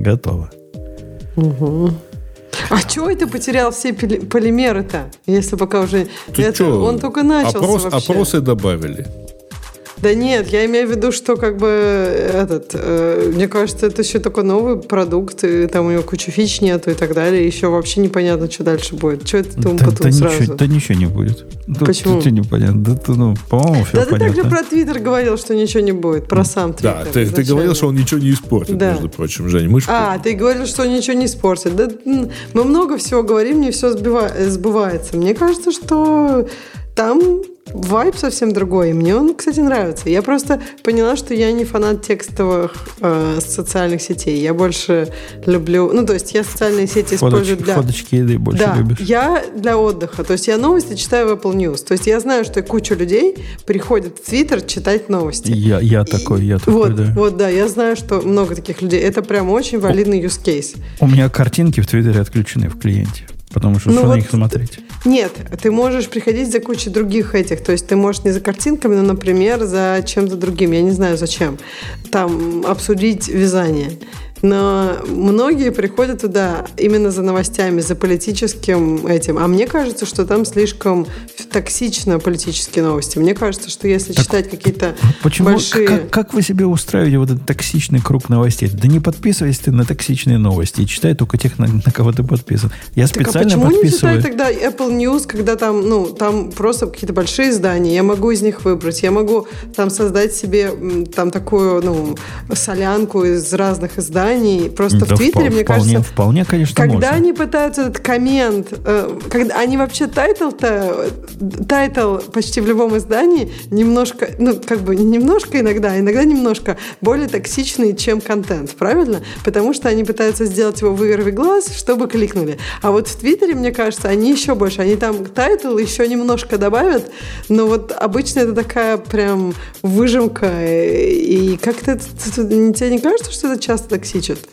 готово. Угу. А чего это потерял все полимеры-то? Если пока уже... Это, он только начался Опрос, вообще. Опросы добавили. Да нет, я имею в виду, что как бы этот, э, мне кажется, это еще такой новый продукт, и там у него куча фич нету и так далее, еще вообще непонятно, что дальше будет. Что это там да, потом да сразу? Ничего, да ничего не будет. Да, Почему? Ничего непонятно. Да, ты, ну, по-моему, все Да ты понятно. также про Твиттер говорил, что ничего не будет, про сам Твиттер. Да, ты, ты говорил, что он ничего не испортит, Да. между прочим, Жень. Мы А, ты говорил, что он ничего не испортит. Да, мы много всего говорим, не все сбива- э, сбывается. Мне кажется, что там вайб совсем другой. И мне он, кстати, нравится. Я просто поняла, что я не фанат текстовых э, социальных сетей. Я больше люблю... Ну, то есть я социальные сети использую для... фоточки еды больше да, любишь. я для отдыха. То есть я новости читаю в Apple News. То есть я знаю, что куча людей приходит в Твиттер читать новости. Я, я такой, я такой, Вот, да. вот, да, я знаю, что много таких людей. Это прям очень валидный use case. У меня картинки в Твиттере отключены в клиенте. Потому что Ну что на вот- них смотреть? Нет, ты можешь приходить за кучей других этих. То есть ты можешь не за картинками, но, например, за чем-то другим. Я не знаю зачем. Там обсудить вязание. Но многие приходят туда именно за новостями, за политическим этим. А мне кажется, что там слишком токсично политические новости. Мне кажется, что если читать какие-то Почему? большие... Как, как вы себе устраиваете вот этот токсичный круг новостей? Да не подписывайся ты на токсичные новости и читай только тех, на, на кого ты подписан. Я Так а специально почему не подписываю. читать тогда Apple News, когда там, ну, там просто какие-то большие издания, я могу из них выбрать, я могу там создать себе там такую, ну, солянку из разных изданий. Просто Да в Твиттере, впол- мне вполне, кажется, вполне, конечно, когда можно. они пытаются этот коммент, э, когда они вообще title-то, title почти в любом издании немножко, ну, как бы не немножко иногда, а иногда немножко более токсичный, чем контент, правильно? Потому что они пытаются сделать его вырви глаз, чтобы кликнули. А вот в Твиттере, мне кажется, они еще больше, они там title еще немножко добавят, но вот обычно это такая прям выжимка, э, и как-то тебе не кажется, что это часто токсичит?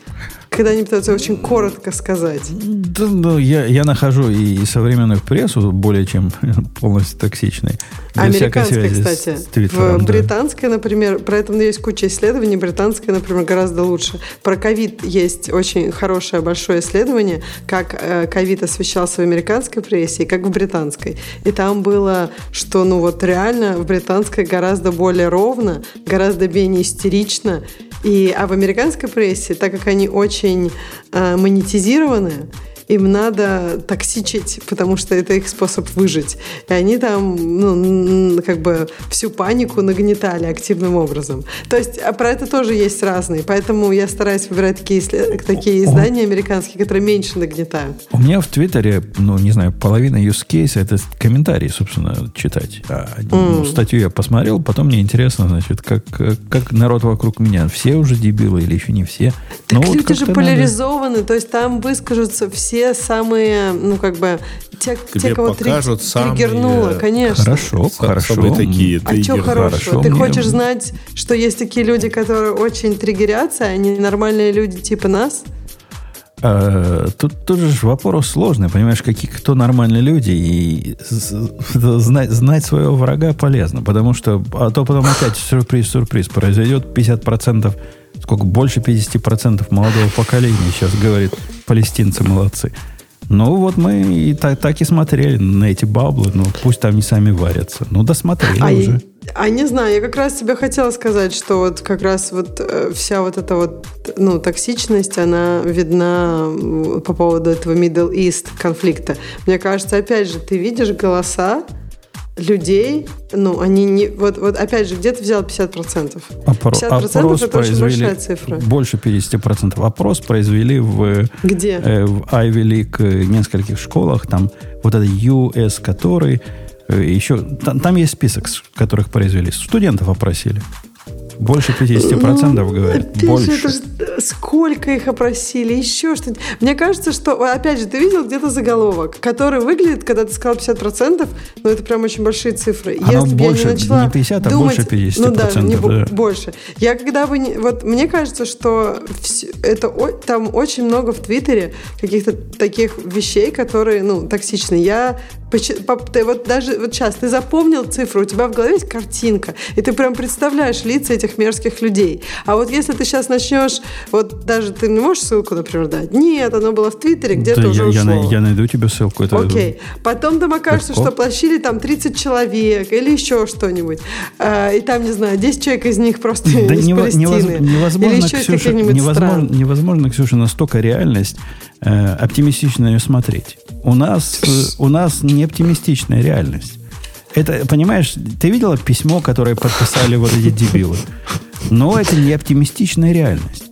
Когда они пытаются очень коротко сказать. Да, ну, я, я нахожу и современную прессу более чем полностью токсичной. Американская, связи с кстати. Твиттером, в да. британская, например, про это есть куча исследований. Британская, например, гораздо лучше. Про ковид есть очень хорошее большое исследование, как э, ковид освещался в американской прессе и как в британской. И там было, что ну вот реально в британской гораздо более ровно, гораздо менее истерично. И, а в американской прессе, так как они очень э, монетизированы, им надо токсичить, потому что это их способ выжить. И они там, ну, как бы всю панику нагнетали активным образом. То есть, а про это тоже есть разные. Поэтому я стараюсь выбирать такие, такие издания американские, которые меньше нагнетают. У меня в Твиттере, ну, не знаю, половина use case это комментарии, собственно, читать. А, ну, статью я посмотрел, потом мне интересно, значит, как, как народ вокруг меня. Все уже дебилы или еще не все. Так Ну, вот люди же как-то надо- поляризованы, то есть там выскажутся все самые, ну, как бы, те, Тебе те кого три- покажут самые- триггернуло, конечно. Хорошо, Са- хорошо. самые такие А что хорошего? хорошо, Ты мне- хочешь знать, что есть такие люди, которые очень триггерятся, а они нормальные люди типа нас? Э, Тут тоже ж вопрос сложный, понимаешь, какие кто нормальные люди, и знать, знать своего врага полезно, потому что, а то потом опять сюрприз-сюрприз произойдет, 50%, сколько, больше 50% молодого поколения сейчас говорит, палестинцы молодцы. Ну, вот мы и так, так и смотрели на эти баблы, ну, пусть там не сами варятся. Ну, досмотрели А, уже. я- а не знаю, я как раз тебе хотела сказать, что вот как раз вот э, вся вот эта вот ну, токсичность, она видна по поводу этого Middle East конфликта. Мне кажется, опять же, ты видишь голоса людей, ну, они не... Вот, вот опять же, где ты взял 50%? Опро- 50% опрос это очень большая цифра. больше 50%. Опрос произвели в Где? э, в Ivy League э, нескольких школах, там вот это US, который э, еще... Там, там есть список, которых произвели. Студентов опросили. Больше 50% говорят. Опять Больше. же, это сколько их опросили, еще что-нибудь. Мне кажется, что, опять же, ты видел где-то заголовок, который выглядит, когда ты сказал 50%, ну это прям очень большие цифры. Оно Если бы я не начала не 50, а думать, больше 50%, Ну да, не да. больше. Я когда бы... не- вот мне кажется, что вс- это там очень много в Твиттере каких-то таких вещей, которые, ну, токсичные. Я Ты вот даже вот сейчас ты запомнил цифру, у тебя в голове есть картинка, и ты прям представляешь лица этих мерзких людей. А вот если ты сейчас начнешь, вот даже ты не можешь ссылку, например, дать? Нет, оно было в Твиттере, где-то да уже я, ушло. Я, я найду тебе ссылку. Это Окей. Потом там окажется, легко. что плащили там 30 человек или еще что-нибудь. А, и там, не знаю, 10 человек из них просто да из нево- Палестины. Невозможно, или еще Ксюша, невозможно, невозможно, Ксюша, настолько реальность э, оптимистично ее смотреть. У нас, э, у нас не оптимистичная реальность. Это, понимаешь, ты видела письмо, которое подписали вот эти дебилы? Но это не оптимистичная реальность.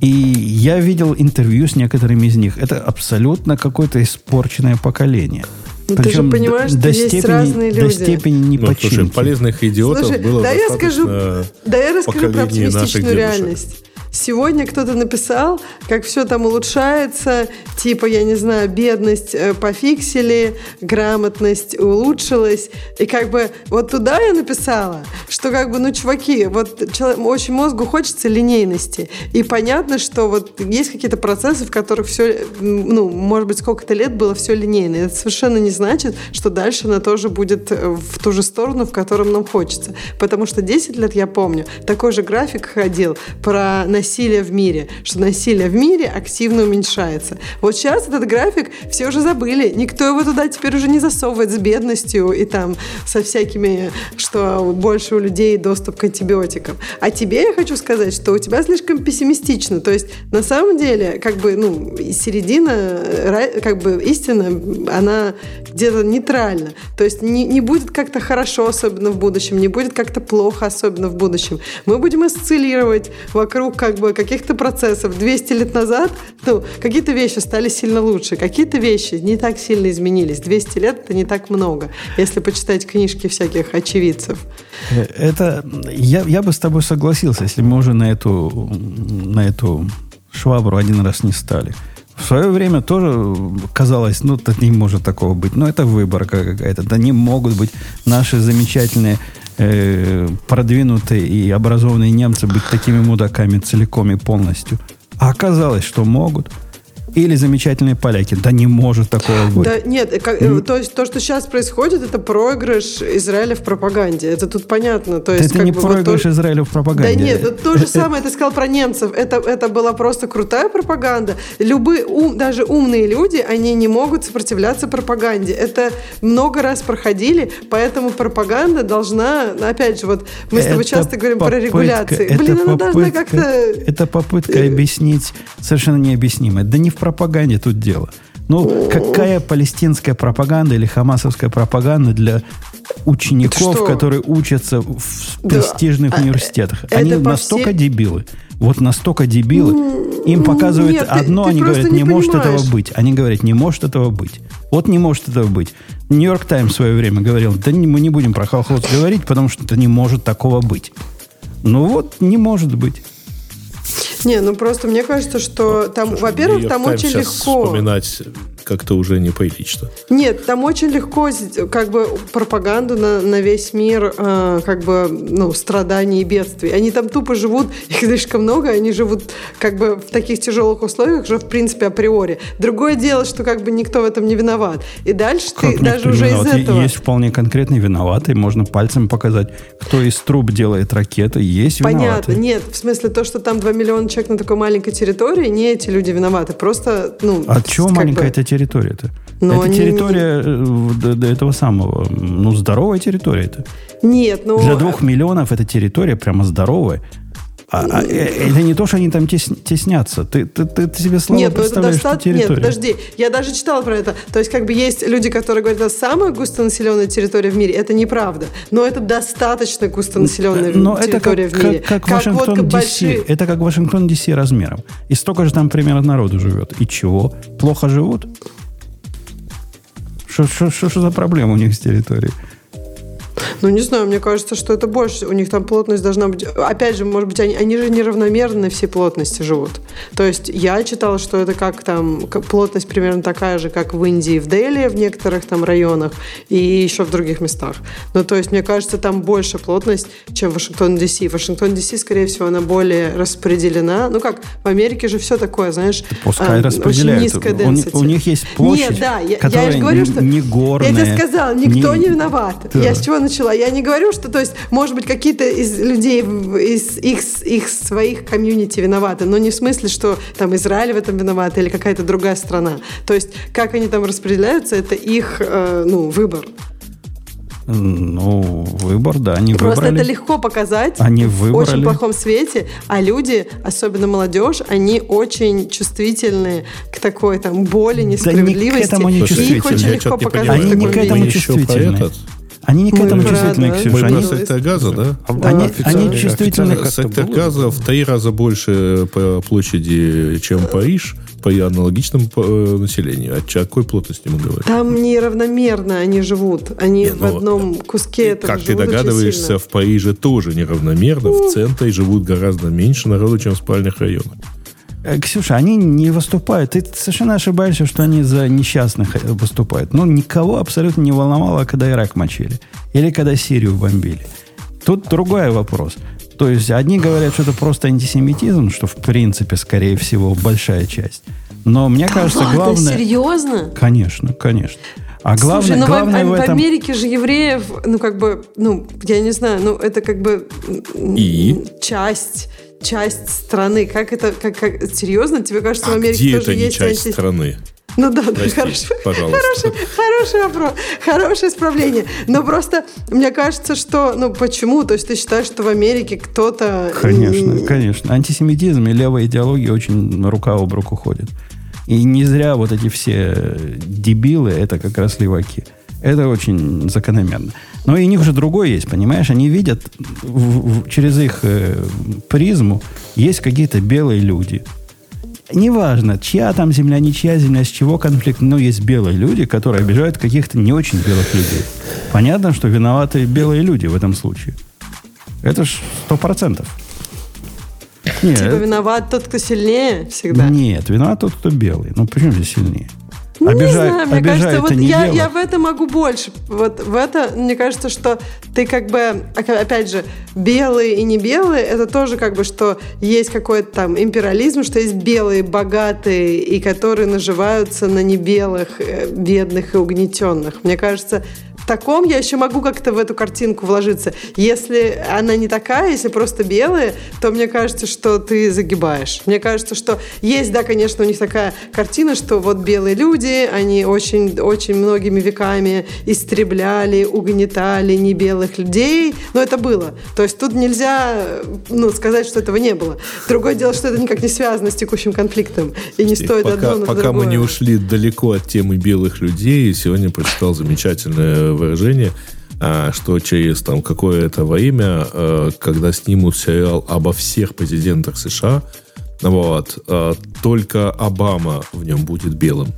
И я видел интервью с некоторыми из них. Это абсолютно какое-то испорченное поколение. Ну, ты же понимаешь, до, что есть степени, разные люди. До степени не ну, слушай, полезных идиотов слушай, было да я скажу, да я расскажу про оптимистичную реальность. Сегодня кто-то написал, как все там улучшается, типа, я не знаю, бедность э, пофиксили, грамотность улучшилась. И как бы вот туда я написала, что как бы, ну, чуваки, вот очень мозгу хочется линейности. И понятно, что вот есть какие-то процессы, в которых все, ну, может быть, сколько-то лет было все линейно. Это совершенно не значит, что дальше она тоже будет э, в ту же сторону, в котором нам хочется. Потому что 10 лет, я помню, такой же график ходил про насилие в мире, что насилие в мире активно уменьшается. Вот сейчас этот график все уже забыли, никто его туда теперь уже не засовывает с бедностью и там со всякими, что больше у людей доступ к антибиотикам. А тебе я хочу сказать, что у тебя слишком пессимистично, то есть на самом деле как бы ну середина, как бы истина, она где-то нейтральна, то есть не, не будет как-то хорошо, особенно в будущем, не будет как-то плохо, особенно в будущем. Мы будем осциллировать вокруг как как бы каких-то процессов 200 лет назад, ну, какие-то вещи стали сильно лучше, какие-то вещи не так сильно изменились. 200 лет это не так много, если почитать книжки всяких очевидцев. Это я, я бы с тобой согласился, если мы уже на эту, на эту швабру один раз не стали. В свое время тоже казалось, ну, это не может такого быть. Но это выборка какая-то. Да не могут быть наши замечательные э, продвинутые и образованные немцы быть такими мудаками целиком и полностью. А оказалось, что могут – или замечательные поляки. Да не может такого быть. Да нет, как, mm. то есть то, что сейчас происходит, это проигрыш Израиля в пропаганде. Это тут понятно. То есть, это не проигрыш вот Израиля в пропаганде. Да нет, это то же самое ты сказал про немцев. Это, это была просто крутая пропаганда. Любые, ум, даже умные люди, они не могут сопротивляться пропаганде. Это много раз проходили, поэтому пропаганда должна, опять же, вот мы с тобой часто говорим попытка, про регуляции. Блин, она попытка, должна как-то... Это попытка э, объяснить совершенно необъяснимое. Да не в пропаганде тут дело. Ну, какая палестинская пропаганда или хамасовская пропаганда для учеников, которые учатся в престижных да. университетах? Они настолько всей... дебилы. Вот настолько дебилы. Им показывают Нет, одно, ты, они ты говорят, не, не может этого быть. Они говорят, не может этого быть. Вот не может этого быть. Нью-Йорк Таймс в свое время говорил, да мы не будем про Холхоз говорить, потому что это не может такого быть. Ну вот, не может быть. Не, ну просто мне кажется, что там, во-первых, там очень легко... вспоминать как-то уже неприлично. Нет, там очень легко как бы пропаганду на, на весь мир э, как бы ну, страданий и бедствий. Они там тупо живут, их слишком много, они живут как бы в таких тяжелых условиях же в принципе априори. Другое дело, что как бы никто в этом не виноват. И дальше как ты даже уже виноват? из этого... Есть вполне конкретный виноватый, можно пальцем показать, кто из труб делает ракеты, есть Понятно, виноватый. нет, в смысле то, что там 2 миллиона человек на такой маленькой территории, не эти люди виноваты, просто, ну... От чего маленькая бы... эта территория-то? Но это территория не... до этого самого, ну, здоровая территория это. Нет, ну... Для двух миллионов эта территория прямо здоровая. А, а, э, это не то, что они там тес, теснятся. Ты, ты, ты, ты себе слабо Нет, ну представляешь, это достаточно... Нет, подожди. Я даже читала про это. То есть, как бы есть люди, которые говорят, это самая густонаселенная территория в мире. Это неправда. Но это достаточно густонаселенная Но территория это как, в мире. Как, как, как Вашингтон вот, большие... Это как Вашингтон ДС размером. И столько же там примерно народу живет. И чего? Плохо живут? Что за проблема у них с территорией? Ну, не знаю, мне кажется, что это больше. У них там плотность должна быть... Опять же, может быть, они, они же неравномерно все плотности живут. То есть я читала, что это как там... плотность примерно такая же, как в Индии, в Дели, в некоторых там районах и еще в других местах. Ну, то есть, мне кажется, там больше плотность, чем в Вашингтон Ди-Си. В Вашингтон Ди-Си, скорее всего, она более распределена. Ну, как в Америке же все такое, знаешь, Пускай а, распределяют. очень низкая У, density. у них есть площадь, Нет, да, я, я которая же говорю, что... не горная. Я тебе сказала, никто не, виноват. Да. Я с чего начала? Я не говорю, что, то есть, может быть, какие-то из людей в- из их, их своих комьюнити виноваты, но не в смысле, что там Израиль в этом виноват или какая-то другая страна. То есть, как они там распределяются, это их, э, ну, выбор. Ну, выбор, да, они Просто выбрали. это легко показать Они в выбрали. очень плохом свете, а люди, особенно молодежь, они очень чувствительны к такой там боли, несправедливости. этому они И их чувствительны. очень я легко не показать. Они не в к этому чувствительны. Они не к этому чувствительны, да. Ксюша. Мы Они, про сектор газа, да? они, Да. они Официально- чувствительны официально Сектор было. газа в три раза больше по площади, чем Париж, по аналогичному э, населению. О ча- какой плотности мы говорим? Там неравномерно они живут. Они Не, в ну, одном куске этого Как ты догадываешься, сильно. в Париже тоже неравномерно. В центре живут гораздо меньше народу, чем в спальных районах. Э, Ксюша, они не выступают. Ты совершенно ошибаешься, что они за несчастных э, выступают. Ну, никого абсолютно не волновало, когда Ирак мочили. Или когда Сирию бомбили. Тут другой вопрос. То есть, одни говорят, что это просто антисемитизм, что, в принципе, скорее всего, большая часть. Но мне кажется, Ладно, главное... серьезно? Конечно, конечно. А главное, Слушай, ну в- главное в, в этом... Америке же евреев, ну как бы, ну я не знаю, ну это как бы И? часть часть страны. Как это, как, как серьезно? Тебе кажется, в А Америке где тоже это не есть часть анти- страны? Ну да, да, Прости, хорошо. пожалуйста. Хороший, хороший вопрос, хорошее исправление. Но просто мне кажется, что, ну почему? То есть ты считаешь, что в Америке кто-то... Конечно, конечно. Антисемитизм и левая идеология очень рука об руку ходят. И не зря вот эти все дебилы, это как раз леваки. Это очень закономерно. Но и у них же другой есть, понимаешь? Они видят в- в- через их э, призму есть какие-то белые люди. Неважно, чья там земля, не чья земля, с чего конфликт, но есть белые люди, которые обижают каких-то не очень белых людей. Понятно, что виноваты белые люди в этом случае. Это ж сто процентов. Нет, Типа виноват тот, кто сильнее всегда. нет, виноват тот, кто белый. Ну, почему здесь сильнее? Не Обижает- знаю, мне обижает кажется, вот я, белых. я в это могу больше. Вот в это, мне кажется, что ты как бы, ока- опять же, белые и не белые, это тоже как бы, что есть какой-то там империализм, что есть белые, богатые, и которые наживаются на небелых, э, бедных и угнетенных. Мне кажется, таком я еще могу как-то в эту картинку вложиться. Если она не такая, если просто белые, то мне кажется, что ты загибаешь. Мне кажется, что есть, да, конечно, у них такая картина, что вот белые люди, они очень, очень многими веками истребляли, угнетали небелых людей, но это было. То есть тут нельзя ну, сказать, что этого не было. Другое дело, что это никак не связано с текущим конфликтом, и не стоит пока одно на пока мы другое. не ушли далеко от темы белых людей, сегодня прочитал замечательное выражение, а, что через там какое-то время, э, когда снимут сериал обо всех президентах США, вот, э, только Обама в нем будет белым.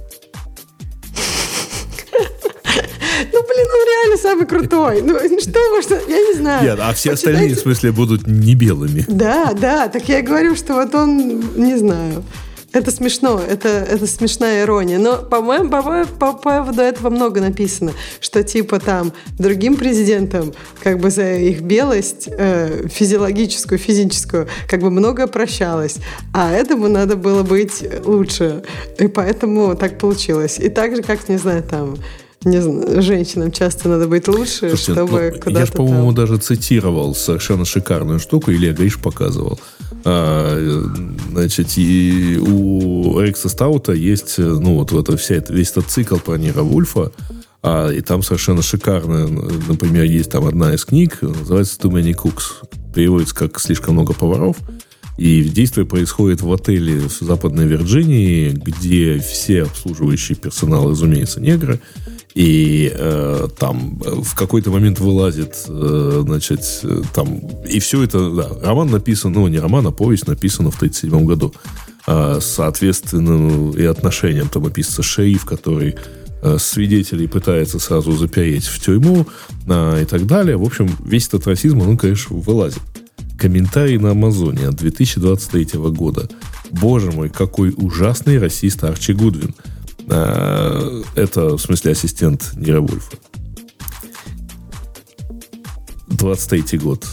Ну, блин, он реально самый крутой. Ну, что можно, я не знаю. Нет, а все Почитайте. остальные, в смысле, будут не белыми. Да, да, так я и говорю, что вот он, не знаю, это смешно, это, это смешная ирония. Но, по-моему, по, по поводу этого много написано, что типа там другим президентам как бы за их белость э, физиологическую, физическую, как бы многое прощалось, а этому надо было быть лучше. И поэтому так получилось. И так же, как, не знаю, там не знаю, женщинам часто надо быть лучше, Слушайте, чтобы ну, куда-то я же, по-моему, там... даже цитировал совершенно шикарную штуку, или Гриш показывал. А, значит, и у Эрикса Стаута есть, э, ну, вот, вот вся весь этот цикл про Нира Вульфа, а, и там совершенно шикарно, например, есть там одна из книг, называется «Too many cooks». Переводится как «Слишком много поваров». И действие происходит в отеле в Западной Вирджинии, где все обслуживающий персонал, разумеется, негры. И э, там в какой-то момент вылазит, э, значит, там... И все это, да, роман написан, ну, не роман, а повесть написана в 1937 году. А, соответственно, и отношениям там описывается шериф, который э, свидетелей пытается сразу запереть в тюрьму э, и так далее. В общем, весь этот расизм, он, конечно, вылазит. Комментарий на Амазоне от 2023 года. Боже мой, какой ужасный расист Арчи Гудвин. Э, это, в смысле, ассистент Нира Вульфа. 23 год.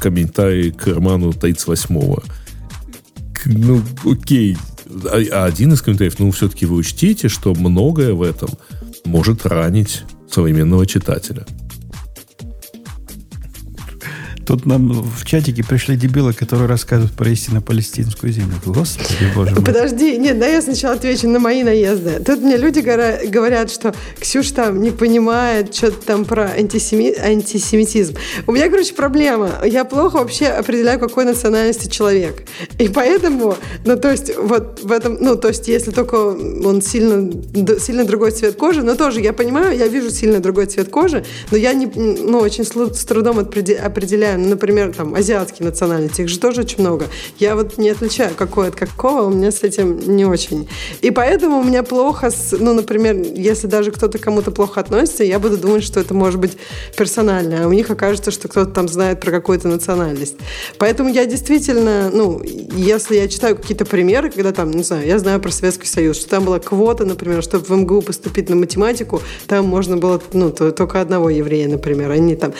Комментарий к роману 38-го. Ну, окей. А, а один из комментариев, ну, все-таки вы учтите, что многое в этом может ранить современного читателя. Тут нам в чатике пришли дебилы, которые рассказывают про истинно палестинскую землю. Господи, боже мой. Подожди, нет, да я сначала отвечу на мои наезды. Тут мне люди говорят, что Ксюша там не понимает что-то там про антисеми... антисемитизм. У меня, короче, проблема. Я плохо вообще определяю, какой национальности человек. И поэтому, ну, то есть, вот в этом, ну, то есть, если только он сильно, сильно другой цвет кожи, но тоже я понимаю, я вижу сильно другой цвет кожи, но я не, ну, очень с трудом определяю, ну, например, там, азиатские национальности, их же тоже очень много. Я вот не отличаю, какой от какого, у меня с этим не очень. И поэтому у меня плохо, с, ну, например, если даже кто-то кому-то плохо относится, я буду думать, что это может быть персонально, а у них окажется, что кто-то там знает про какую-то национальность. Поэтому я действительно, ну, если я читаю какие-то примеры, когда там, не знаю, я знаю про Советский Союз, что там была квота, например, чтобы в МГУ поступить на математику, там можно было, ну, только одного еврея, например, они там,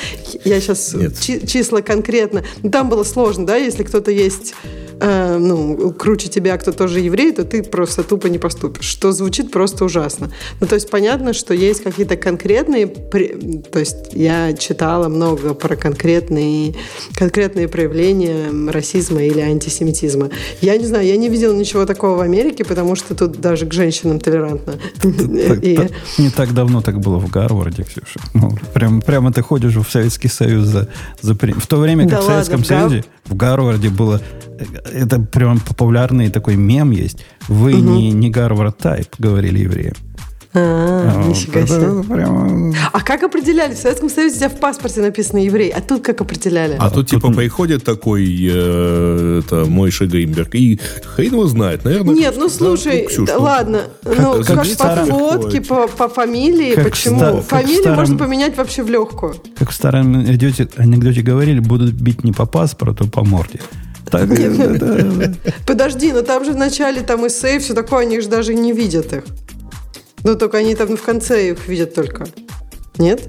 я сейчас чисто числа конкретно. Там было сложно, да, если кто-то есть э, ну, круче тебя, кто тоже еврей, то ты просто тупо не поступишь. Что звучит просто ужасно. Ну, то есть понятно, что есть какие-то конкретные... То есть я читала много про конкретные, конкретные проявления расизма или антисемитизма. Я не знаю, я не видела ничего такого в Америке, потому что тут даже к женщинам толерантно. Не так давно так было в Гарварде, Ксюша. Ну, прям, прямо ты ходишь в Советский Союз за, за... В то время, как в Советском Союзе, в Гарварде было это прям популярный такой мем есть. Вы угу. не, не Гарвард Тайп, говорили евреи. А, а, нифига себе. Прямо... А как определяли? В Советском Союзе у тебя в паспорте написано еврей, а тут как определяли? А, а тут, типа приходит такой э, это Мойша Гринберг, и хрен его знает, наверное. Нет, ну слушай, да, да, ладно, как, ну как, как по фотке, по, по фамилии, как почему? Стар, Фамилию старом, можно поменять вообще в легкую. Как в старом анекдоте, анекдоте говорили, будут бить не по паспорту, а по морде. Так, Подожди, но там же в начале там и сейф, все такое, они же даже не видят их. Ну, только они там в конце их видят только. Нет?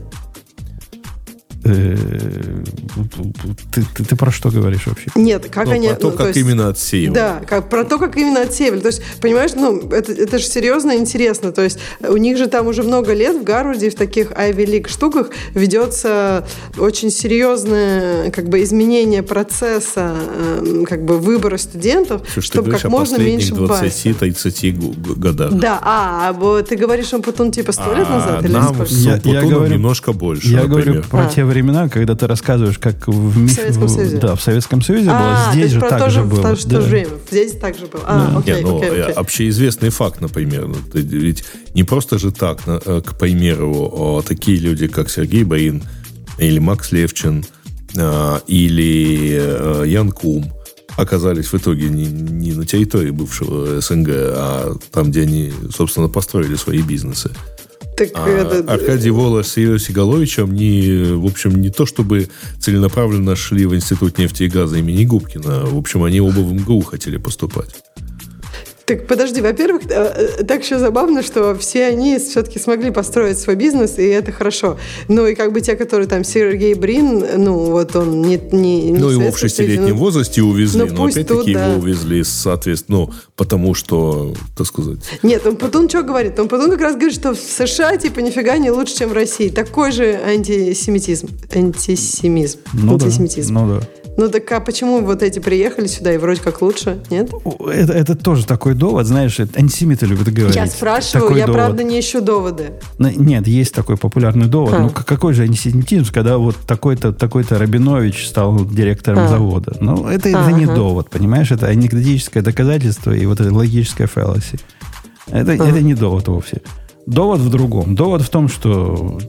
Ты, ты, ты про что говоришь вообще? Нет, как ну, они... Про то, ну, как то именно отсеивали. Да, как, про то, как именно отсеивали. То есть, понимаешь, ну, это, это же серьезно и интересно. То есть, у них же там уже много лет в Гарварде в таких Ivy League штуках ведется очень серьезное как бы изменение процесса э, как бы выбора студентов, Слушай, чтобы как можно меньше 20-30 годах. Да, а, а ты говоришь, он потом типа сто лет а, назад? Или нам я, я говорю, немножко больше, Я например. говорю про а. те времена, когда ты рассказываешь, как в, в Советском Союзе. Да, в Советском Союзе а, было. Здесь же так же было. В то же время. Здесь так же было. А, да. окей, Нет, ну, окей, окей. Общеизвестный факт, например. Ну, ведь не просто же так, э, к примеру, такие люди, как Сергей Барин или Макс Левчин э, или э, Ян Кум оказались в итоге не, не на территории бывшего СНГ, а там, где они, собственно, построили свои бизнесы. Так а это... Аркадий Волос с Иосиф Сигаловичем не, в общем, не то чтобы целенаправленно шли в Институт нефти и газа имени Губкина. В общем, они оба в МГУ хотели поступать. Так подожди, во-первых, э, э, так еще забавно, что все они все-таки смогли построить свой бизнес, и это хорошо. Ну и как бы те, которые там Сергей Брин, ну вот он не... не, не ну его в шестилетнем ну, возрасте увезли, ну, но опять-таки да. его увезли, соответственно, ну, потому что, так сказать... Нет, он потом что говорит? Он потом как раз говорит, что в США типа нифига не лучше, чем в России. Такой же антисемитизм. Антисемизм. Ну антисемитизм. Да, ну да. Ну так а почему вот эти приехали сюда и вроде как лучше, нет? Это, это тоже такой довод, знаешь, антисемиты любят говорить. Я спрашиваю, такой я довод. правда не ищу доводы. Нет, есть такой популярный довод. А. Ну какой же антисемитизм, когда вот такой-то такой-то Рабинович стал директором а. завода? Ну это, а, это не довод, понимаешь? Это анекдотическое доказательство и вот это логическое фэллоси. Это, а. это не довод вовсе. Довод в другом. Довод в том, что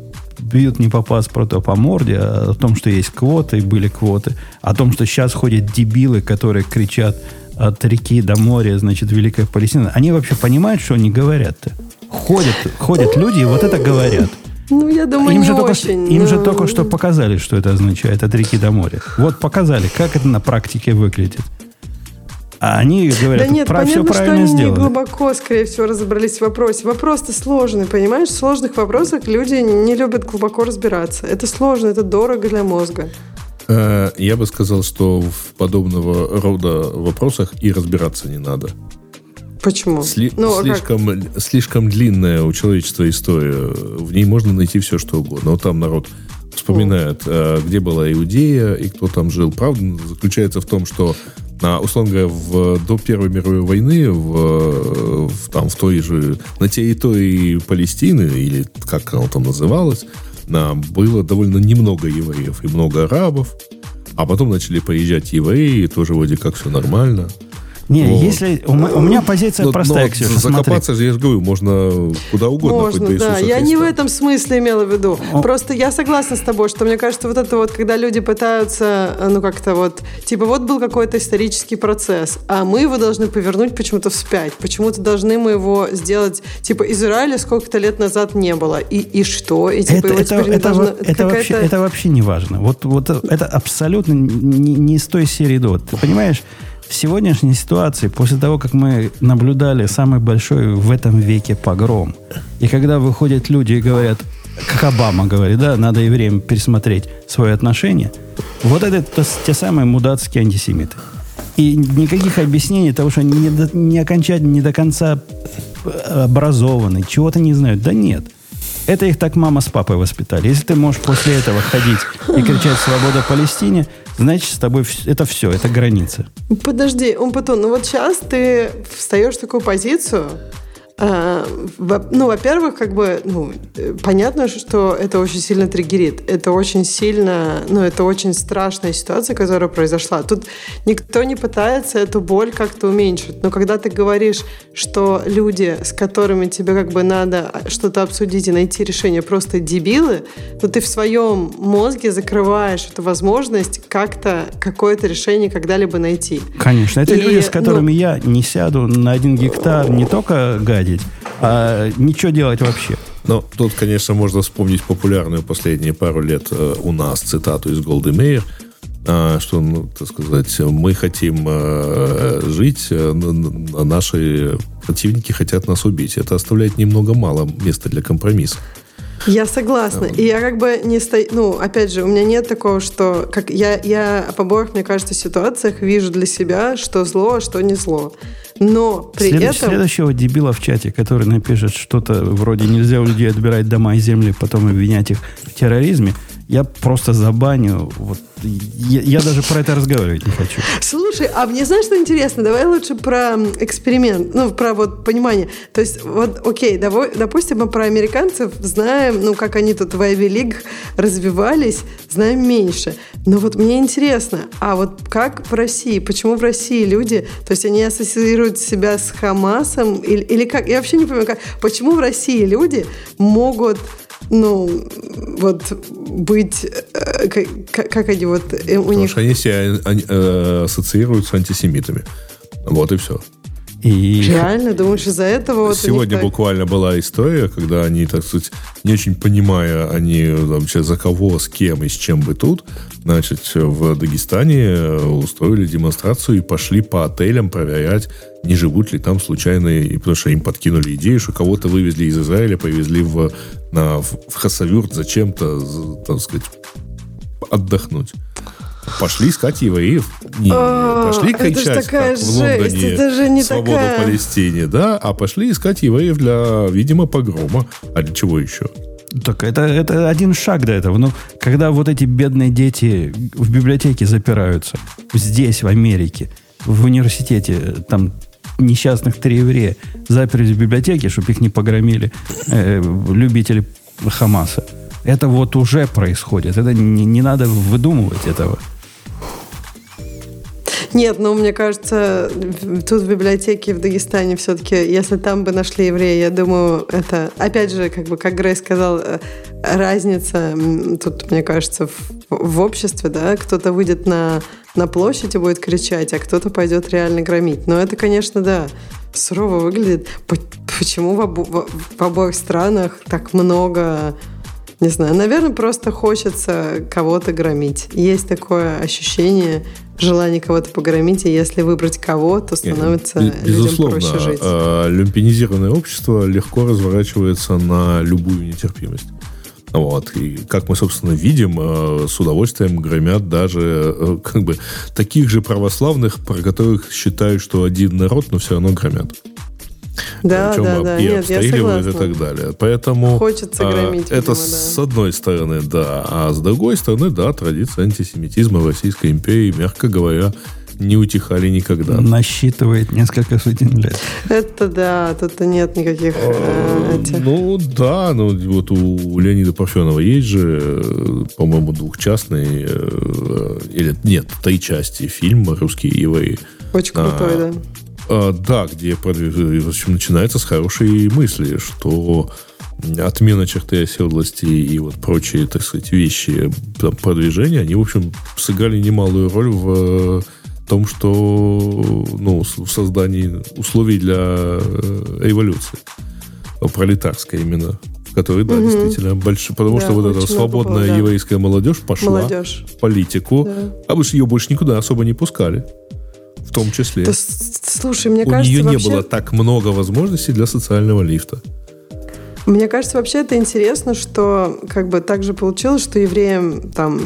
бьют не по паспорту, а по морде, а о том, что есть квоты, и были квоты, о том, что сейчас ходят дебилы, которые кричат от реки до моря, значит, Великая Палестина. Они вообще понимают, что они говорят-то? ходят, ходят люди и вот это говорят. Ну, я думаю, им не же только, очень. Им но- же только что показали, что это означает от реки до моря. Вот показали, как это на практике выглядит. А они Да говорят, нет, про все понятно, что правильно они не сделали. глубоко, скорее всего, разобрались в вопросе. Вопрос-то сложный, понимаешь? В сложных вопросах люди не любят глубоко разбираться. Это сложно, это дорого для мозга. Э, Я бы сказал, что в подобного рода вопросах и разбираться не надо. Почему? Сли- ну, а как? слишком, слишком длинная у человечества история. В ней можно найти все, что угодно. Вот там народ вспоминает, э, где была Иудея и кто там жил. Правда заключается в том, что условно говоря, в, до Первой мировой войны в, в- там, в той же, на территории Палестины, или как она там называлась, а, было довольно немного евреев и много арабов. А потом начали приезжать евреи, тоже вроде как все нормально. Не, Вот. если у, у меня позиция Но- простая, но Ксюша, смотри. закопаться же, я же говорю, можно куда угодно. Можно, да. Я не в этом смысле имела в виду. О. Просто я согласна с тобой, что мне кажется, вот это вот, когда люди пытаются, э, ну как-то вот, типа вот был какой-то исторический процесс, а мы его должны повернуть почему-то вспять. Почему-то должны мы его сделать, типа Израиля сколько-то лет назад не было. И, и что? И типа это, его это, теперь не это, должно... это вообще, это вообще не важно. Вот, вот это абсолютно не, не из той серии довод. Ты понимаешь, в сегодняшней ситуации, после того, как мы наблюдали самый большой в этом веке погром, и когда выходят люди и говорят, как Обама говорит, да, надо евреям пересмотреть свое отношение, вот это то- те самые мудацкие антисемиты. И никаких объяснений того, что они не, до- не окончательно, не до конца образованы, чего-то не знают. Да нет. Это их так мама с папой воспитали. Если ты можешь после этого ходить и кричать «Свобода Палестине», значит, с тобой это все, это граница. Подожди, Умпутун, ну вот сейчас ты встаешь в такую позицию, ну, во-первых, как бы, ну, э, понятно, что это очень сильно триггерит. Это очень сильно, ну, это очень страшная ситуация, которая произошла. Тут никто не пытается эту боль как-то уменьшить. Но когда ты говоришь, что люди, с которыми тебе как бы надо что-то обсудить и найти решение, просто дебилы, то ты в своем мозге закрываешь эту возможность как-то какое-то решение когда-либо найти. Конечно, это И, люди, с ну- которыми я не сяду на один гектар не только гадить, а ничего делать вообще. Но тут, конечно, можно вспомнить популярную последние пару лет э, у нас цитату из Голды Мейер, а, что, ну, так сказать, мы хотим э, жить, а наши противники хотят нас убить. Это оставляет немного мало места для компромисса. Я согласна. И я как бы не стою... Ну, опять же, у меня нет такого, что... Как я, я в обоих, мне кажется, ситуациях вижу для себя, что зло, а что не зло. Но при Следующ- этом... Следующего дебила в чате, который напишет что-то вроде «нельзя у людей отбирать дома и земли, потом обвинять их в терроризме», я просто забаню. Вот, я, я даже про это разговаривать не хочу. Слушай, а мне знаешь, что интересно? Давай лучше про эксперимент, ну, про вот понимание. То есть, вот, окей, давай, допустим, мы про американцев знаем, ну, как они тут в Ivy League развивались, знаем меньше. Но вот мне интересно, а вот как в России? Почему в России люди, то есть они ассоциируют себя с Хамасом или, или как? Я вообще не понимаю, как, почему в России люди могут ну, вот быть, э, как, как- они вот, э, у Потому них что они себя они, э, ассоциируют с антисемитами. Вот и все. И Реально? Думаешь, из-за этого вот Сегодня так? буквально была история, когда они, так сказать, не очень понимая, они там, че- за кого, с кем и с чем бы тут, значит, в Дагестане э, устроили демонстрацию и пошли по отелям проверять, не живут ли там случайные, и потому что им подкинули идею, что кого-то вывезли из Израиля, повезли в, на, в, Хасавюрт зачем-то, так сказать, отдохнуть. Пошли искать евреев. Не А, пошли кричать, такая как в Лондоне, это же не свободу такая- Палестине, да, а пошли искать евреев для, видимо, погрома. А для чего еще? Так это, это один шаг до этого. Ну, когда вот эти бедные дети в библиотеке запираются, здесь, в Америке, в университете, там несчастных три еврея заперлись в библиотеке, чтобы их не погромили э, любители Хамаса. Это вот уже происходит. Это не, не надо выдумывать этого. Нет, ну, мне кажется, тут в библиотеке в Дагестане все-таки, если там бы нашли еврея, я думаю, это, опять же, как бы, как Грей сказал, э, разница тут, мне кажется, в, в обществе, да, кто-то выйдет на, на площадь и будет кричать, а кто-то пойдет реально громить. Но это, конечно, да, сурово выглядит. По- почему в, обо- в обоих странах так много не знаю, наверное, просто хочется кого-то громить. Есть такое ощущение, желание кого-то погромить, и если выбрать кого, то становится Нет, безусловно, людям проще жить. э, люмпинизированное общество легко разворачивается на любую нетерпимость. Вот. И как мы, собственно, видим, э, с удовольствием громят даже э, как бы таких же православных, про которых считают, что один народ, но все равно громят. Да, Причем да, да. и Нет, я обстреливают и согласна. так далее. Поэтому Хочется а, громить, это видимо, с да. одной стороны, да. А с другой стороны, да, традиции антисемитизма в Российской империи, мягко говоря, не утихали никогда. Насчитывает несколько сотен лет. Это да, тут нет никаких э, этих. Ну да, ну вот у Леонида Парфенова есть же, э, по-моему, двухчастный, э, или нет, три части фильма «Русские евреи». Очень крутой, а, да. А, да, где продвиж- в общем, начинается с хорошей мысли, что отмена черты оседлости и вот прочие, так сказать, вещи там, продвижения, они, в общем, сыграли немалую роль в э, том, что ну, в создании условий для э, революции пролетарской именно, в которой, да, действительно, большие, потому Да, что вот эта свободная было, да. еврейская молодежь пошла Молодежь. в политику, Да. а вы же ее больше никуда особо не пускали, в том числе слушай, мне у кажется, нее не вообще, было так много возможностей для социального лифта. мне кажется, вообще это интересно, что как бы так же получилось, что евреям там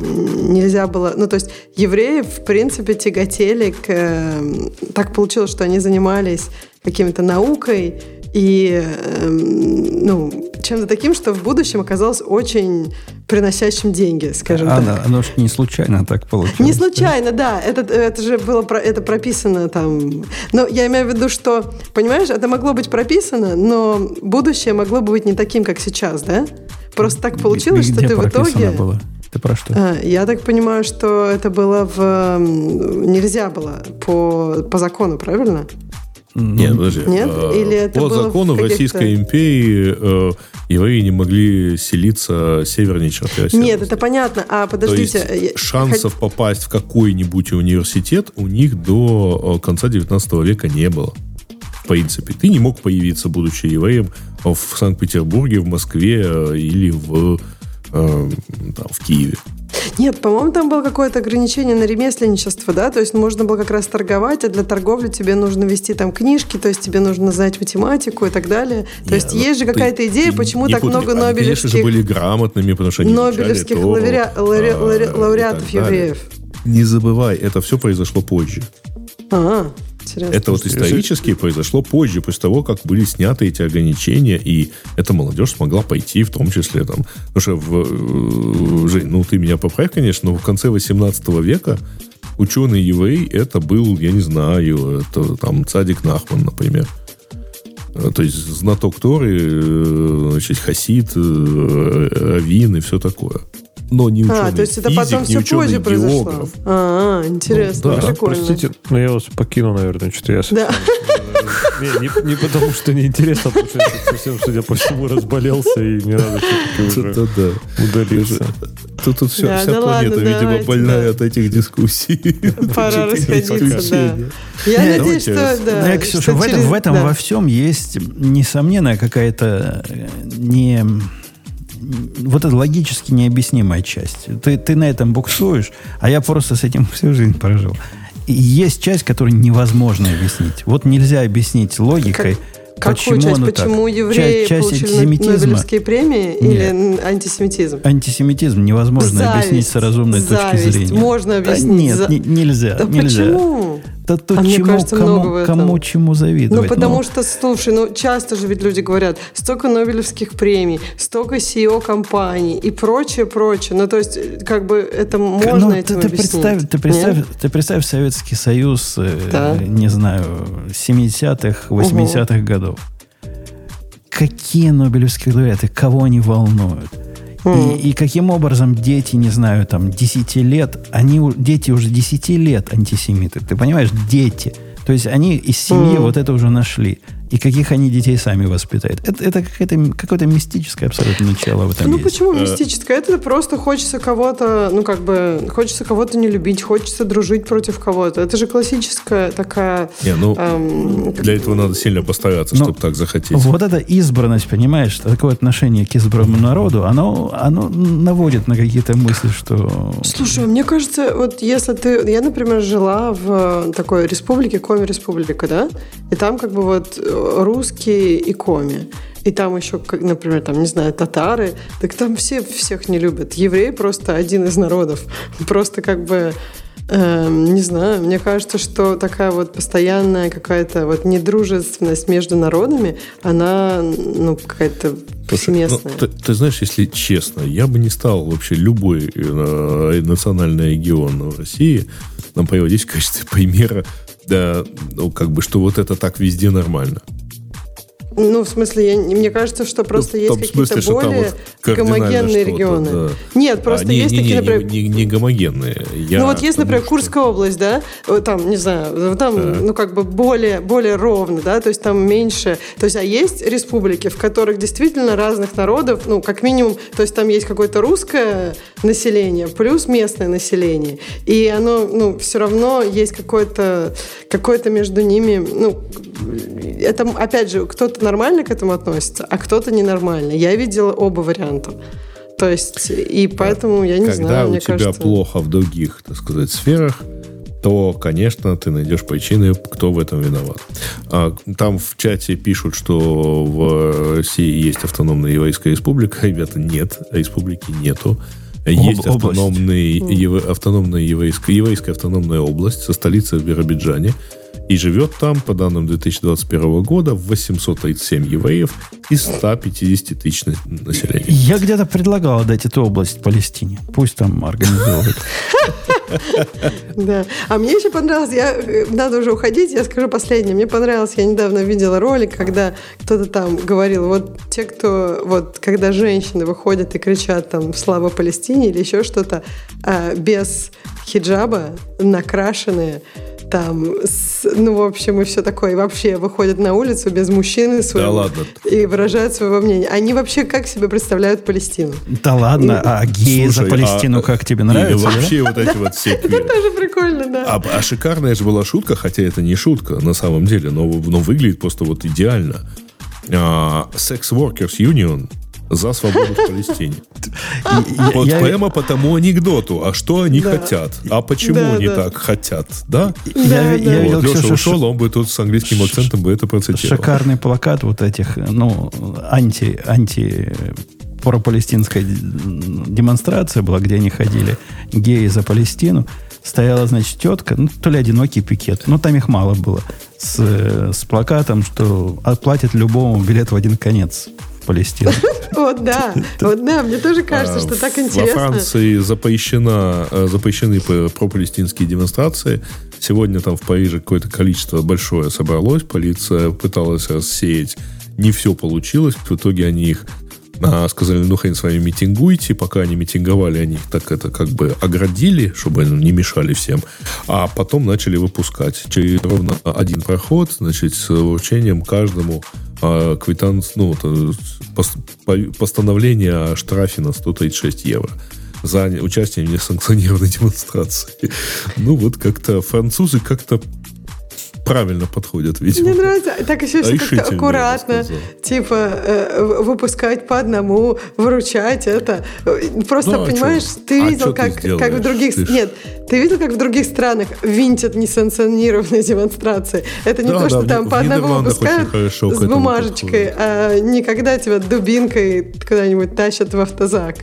нельзя было, ну то есть евреи в принципе тяготели к, э, так получилось, что они занимались какими-то наукой и эм, ну чем-то таким, что в будущем оказалось очень приносящим деньги, скажем так. Оно, оно ж не случайно так получилось. Не случайно, да. Это, это же было про- это прописано там. Но я имею в виду, что, понимаешь, это могло быть прописано, но будущее могло бы быть не таким, как сейчас, да? Просто так получилось, Где что ты в итоге. было? Ты про что? А, Я так понимаю, что это было в... м, Нельзя было по, по закону, правильно? Нет, подожди. Нет? Э, Или это По закону в Российской империи э, евреи не могли селиться севернее черты оседлости. Нет, это понятно. А То подождите. есть я- шансов попасть в какой-нибудь университет у них до э, конца 19 века не было. В принципе. Ты не мог появиться, будучи евреем, в Санкт-Петербурге, в Москве э, или в, э, там, в Киеве. Нет, по-моему, там было какое-то ограничение на ремесленничество, да, то есть можно было как раз торговать, а для торговли тебе нужно вести там книжки, то есть тебе нужно знать математику и так далее. То есть Не, ну, есть же какая-то идея, почему так путай. много Они, конечно же, нобелевских, были грамотными, потому что они нобелевских Тору, лауре- лауре- а, лауре- и лауреатов евреев. Не забывай, это все произошло позже. А, интересно. Это вот исторически произошло позже, после того, как были сняты эти ограничения, и эта молодежь смогла пойти, в том числе там. Потому что, в, э, Жень, ну ты меня поправь, конечно, но в конце 18 века ученый еврей это был, я не знаю, это там Цадик Нахман, например. Э, То есть знаток Торы, э, значит, хасид, раввин и все такое. Но не ученый А, то есть это физик, потом все позже произошло. А, интересно, Ну, да. прикольно. Простите, но я вас покину, наверное, что я Да. Не, не, не потому, что неинтересно, а потому что я совсем, судя по всему, разболелся, и мне надо все-таки уже Да-да. удалиться. Тут, тут все, Да, вся да планета, ладно, видимо, давайте, больная да. от этих дискуссий. Пора расходиться, да. Я Нет, надеюсь, давайте. что да. Ну, я, Ксюша, что в этом, через- в этом да. во всем есть несомненная какая-то э, не вот это логически необъяснимая часть. Ты, ты на этом буксуешь, а я просто с этим всю жизнь прожил. И есть часть, которую невозможно объяснить. Вот нельзя объяснить логикой, Какую почему часть? оно Почему так. евреи Часть- часть получили. Нобелевские премии или н- антисемитизм? Антисемитизм невозможно Зависть, объяснить с разумной точки зависть. зрения. Можно Да объяснить. нет, За- не- нельзя. Да нельзя. почему? Да тут А мне чему, кажется, кому, кому чему завидовать. Ну, потому Ну, что, слушай, ну, часто же ведь люди говорят, столько Нобелевских премий, столько CEO-компаний и прочее, прочее. Ну, то есть, э, как бы это можно ну, этим ты, ты представь, ты, представь, Нет? ты представь Советский Союз, э, Да. не знаю, 70-х, 80-х годов. Какие Нобелевские лауреаты, кого они волнуют? И, и каким образом дети, не знаю, там, 10 лет, они, дети уже 10 лет антисемиты, ты понимаешь, дети. То есть они из семьи вот это уже нашли. И каких они детей сами воспитают. Это, это какое-то, какое-то мистическое абсолютно начало в этом Ну есть. почему Э. мистическое? Это просто хочется кого-то, ну как бы, хочется кого-то не любить, хочется дружить против кого-то. Это же классическая такая... Не, ну, эм, для этого надо сильно постараться, Ну, чтобы так захотеть. Вот эта избранность, понимаешь, такое отношение к избранному народу, оно, оно наводит на какие-то мысли, что... Слушай, мне кажется, вот если ты... Я, например, жила в такой республике, Коми-республика, да? И там как бы вот э, русские и Коми. И там еще, например, там, не знаю, татары. Так там все всех не любят. Евреи просто один из народов. Просто как бы... эм, не знаю, мне кажется, что такая вот постоянная какая-то вот недружественность между народами, она, ну, какая-то Слушай, ну, повсеместная. ты, ты знаешь, если честно, я бы не стал вообще любой э, национальный регион в России нам приводить в качестве примера, да, ну, как бы, что вот это так везде нормально. Ну, в смысле, я, мне кажется, что просто Ну, есть какие-то более гомогенные регионы. да. Нет, просто А, не, есть не, такие, не, например... Не, не гомогенные. Я ну вот есть, например, что- Курская область, да, вот там, не знаю, там, ну как бы более, более ровно, да, то есть там меньше, то есть, а есть республики, в которых действительно разных народов, ну, как минимум, то есть там есть какое-то русское население плюс местное население, и оно, ну, все равно есть какое-то, какое-то между ними, ну, это, опять же, кто-то нормально к этому относится, а кто-то ненормально. Я видела оба варианта. То есть, и поэтому, я не Когда знаю, у мне тебя кажется... плохо в других, так сказать, сферах, то, конечно, ты найдешь причины, кто в этом виноват. А, там в чате пишут, что в России есть автономная еврейская республика. Ребята, нет, республики нету. Есть область. автономный, еве- автономная еврейская, еврейская автономная область со столицей в Биробиджане. И живет там, по данным 2021 года, 837 евреев из 150 тысяч на- населения. Я где-то предлагал отдать эту область Палестине. Пусть там организовывают. Да. А мне еще понравилось, я, э, надо уже уходить, я скажу последнее. Мне понравилось, я недавно видела ролик, когда кто-то там говорил, вот те, кто, вот, когда женщины выходят и кричат там «Слава Палестине» или еще что-то, а, без хиджаба, накрашенные, там, с- ну, в общем, и все такое. И вообще выходят на улицу без мужчины своего. ладно. И выражают своего мнения. Они вообще как себе представляют Палестину? Да ладно, а геи за Слушай, Палестину а- как тебе и нравится? да? вообще вот эти вот все квиры. Тоже прикольно, да. А, а шикарная же была шутка, хотя это не шутка на самом деле, но, но выглядит просто вот идеально. А, Sex Workers Union за свободу в Палестине. И- Вот прямо по тому анекдоту. А что они хотят? А почему они так хотят? Да? Леша ушел, он бы тут с английским акцентом бы это процитировал. шикарный плакат вот этих, ну, анти, анти пропалестинская демонстрация была, где они ходили, геи за Палестину. Стояла, значит, тетка, ну, то ли одинокий пикет, ну, там их мало было, с, с плакатом, что оплатят любому билет в один конец в Палестину. Вот да, вот да, мне тоже кажется, что так А, Во интересно. Франции запрещена, э, запрещены пропалестинские демонстрации. Сегодня там в Париже какое-то количество большое собралось. Полиция пыталась рассеять. Не все получилось. В итоге они их а, сказали, ну хрен с вами митингуйте. Пока они митинговали, они их так это как бы оградили, чтобы они не мешали всем. А потом начали выпускать. Через ровно один проход, значит, с вручением каждому а, квитанц, ну, э, пос- по- постановление о штрафе на 136 евро за участие в несанкционированной демонстрации. Ну, вот как-то французы как-то правильно подходят, видимо. Мне нравится, так еще все Решительно, как-то аккуратно, типа э, в- выпускать по одному, выручать это. Просто Ну, а понимаешь, чё? ты А видел, чё ты как, как в других Ты нет, ты видел, как в других странах винтят несанкционированные демонстрации. Это не Да, то, да, что в там Ни- по в одному выпускают с бумажечкой, подходят. а никогда тебя дубинкой куда-нибудь тащат в автозак.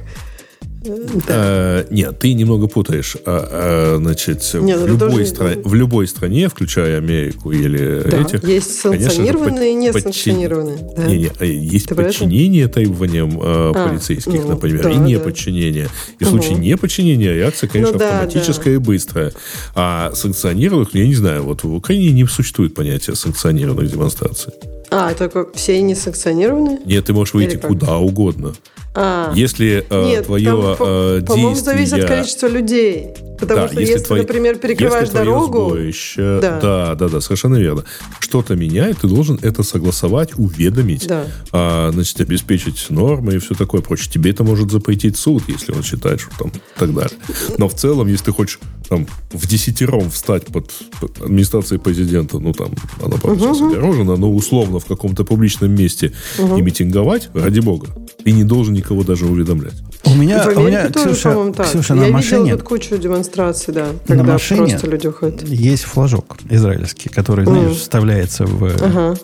Э, Нет, ты немного путаешь. А, а, Значит, Нет, в, это любой тоже- стра- в любой стране, включая Америку или Да, этих, есть конечно санкционированные и под- несанкционированные. Да. Не, не, э, есть Ты это? подчинение требованиям э, А, полицейских, ну, например, да, и да. неподчинение. И в Мгм. случае неподчинения реакция, конечно, Ну да, автоматическая и быстрая. А санкционированных, я не знаю, вот в Украине не существует понятия санкционированных демонстраций. А, только все несанкционированные? Нет, ты можешь выйти куда угодно. А. Если э, Нет, твое там, э, по-моему, действие... зависит от количества людей. Потому Да, что если, твои- например, перекрываешь если дорогу, сборище- Да. да. да, да, совершенно верно. Что-то меняет, ты должен это согласовать, уведомить, Да. а, значит, обеспечить нормы и все такое прочее. Тебе это может запретить суд, если он считает, что там и так далее. Но в целом, если ты хочешь там в десятером встать под администрацией президента, ну там, она, правда, сейчас огорожена, но условно в каком-то публичном месте и митинговать, ради бога, ты не должен никого даже уведомлять. У меня, в у меня тоже, Ксюша, так. Ксюша, Я на видела машине, тут кучу демонстраций, да, на когда машине просто люди уходят. есть флажок израильский, который, знаешь, вставляется в... Ага.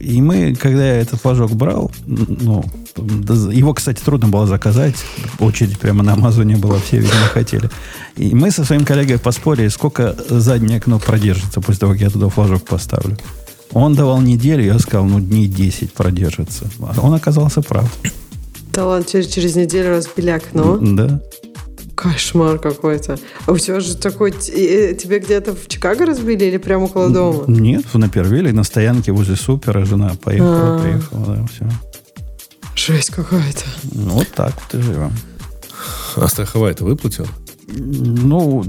И мы, когда я этот флажок брал, ну, его, кстати, трудно было заказать. Очередь прямо на Амазоне была, все, видимо, хотели. И мы со своим коллегой поспорили, сколько заднее окно продержится после того, как я туда флажок поставлю. Он давал неделю, я сказал, ну, дней 10 продержится. Он оказался прав. Да ладно, через, через неделю разбили окно. Да. Кошмар какой-то. А у тебя же такой... э, Тебе где-то в Чикаго разбили или прямо около дома? Нет, в Напервилле, на стоянке возле супера жена поехала, А. приехала, да, все. Жесть какая-то. Ну, вот так вот и живем. А страховая-то выплатила? Ну,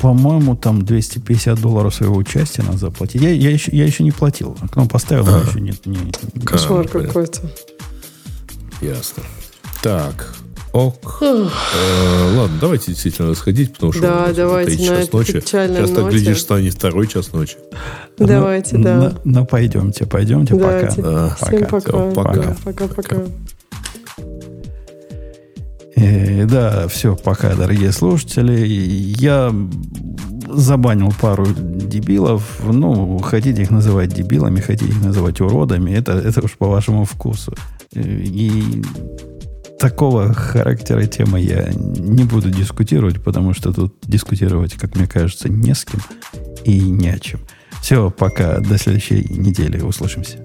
по-моему, там 250 долларов своего участия надо заплатить. Я, я, еще, я еще не платил. Окно поставил, но еще нет. Не, не- Кошмар А, понятно. какой-то. Ясно. Так, ок. Э, ладно, давайте действительно расходить, потому что Да, давайте третий на час ночи. Сейчас так глядишь, станет второй час ночи. Давайте, ну, да. Ну, ну, пойдемте, пойдемте, Давайте. пока. Да. Всем пока. Всё, пока. Пока-пока. Э, да, все, пока, дорогие слушатели. Я забанил пару дебилов. Ну, хотите их называть дебилами, хотите их называть уродами. Это, это уж по вашему вкусу. И такого характера темы я не буду дискутировать, потому что тут дискутировать, как мне кажется, не с кем и не о чем. Все, пока. До следующей недели. Услышимся.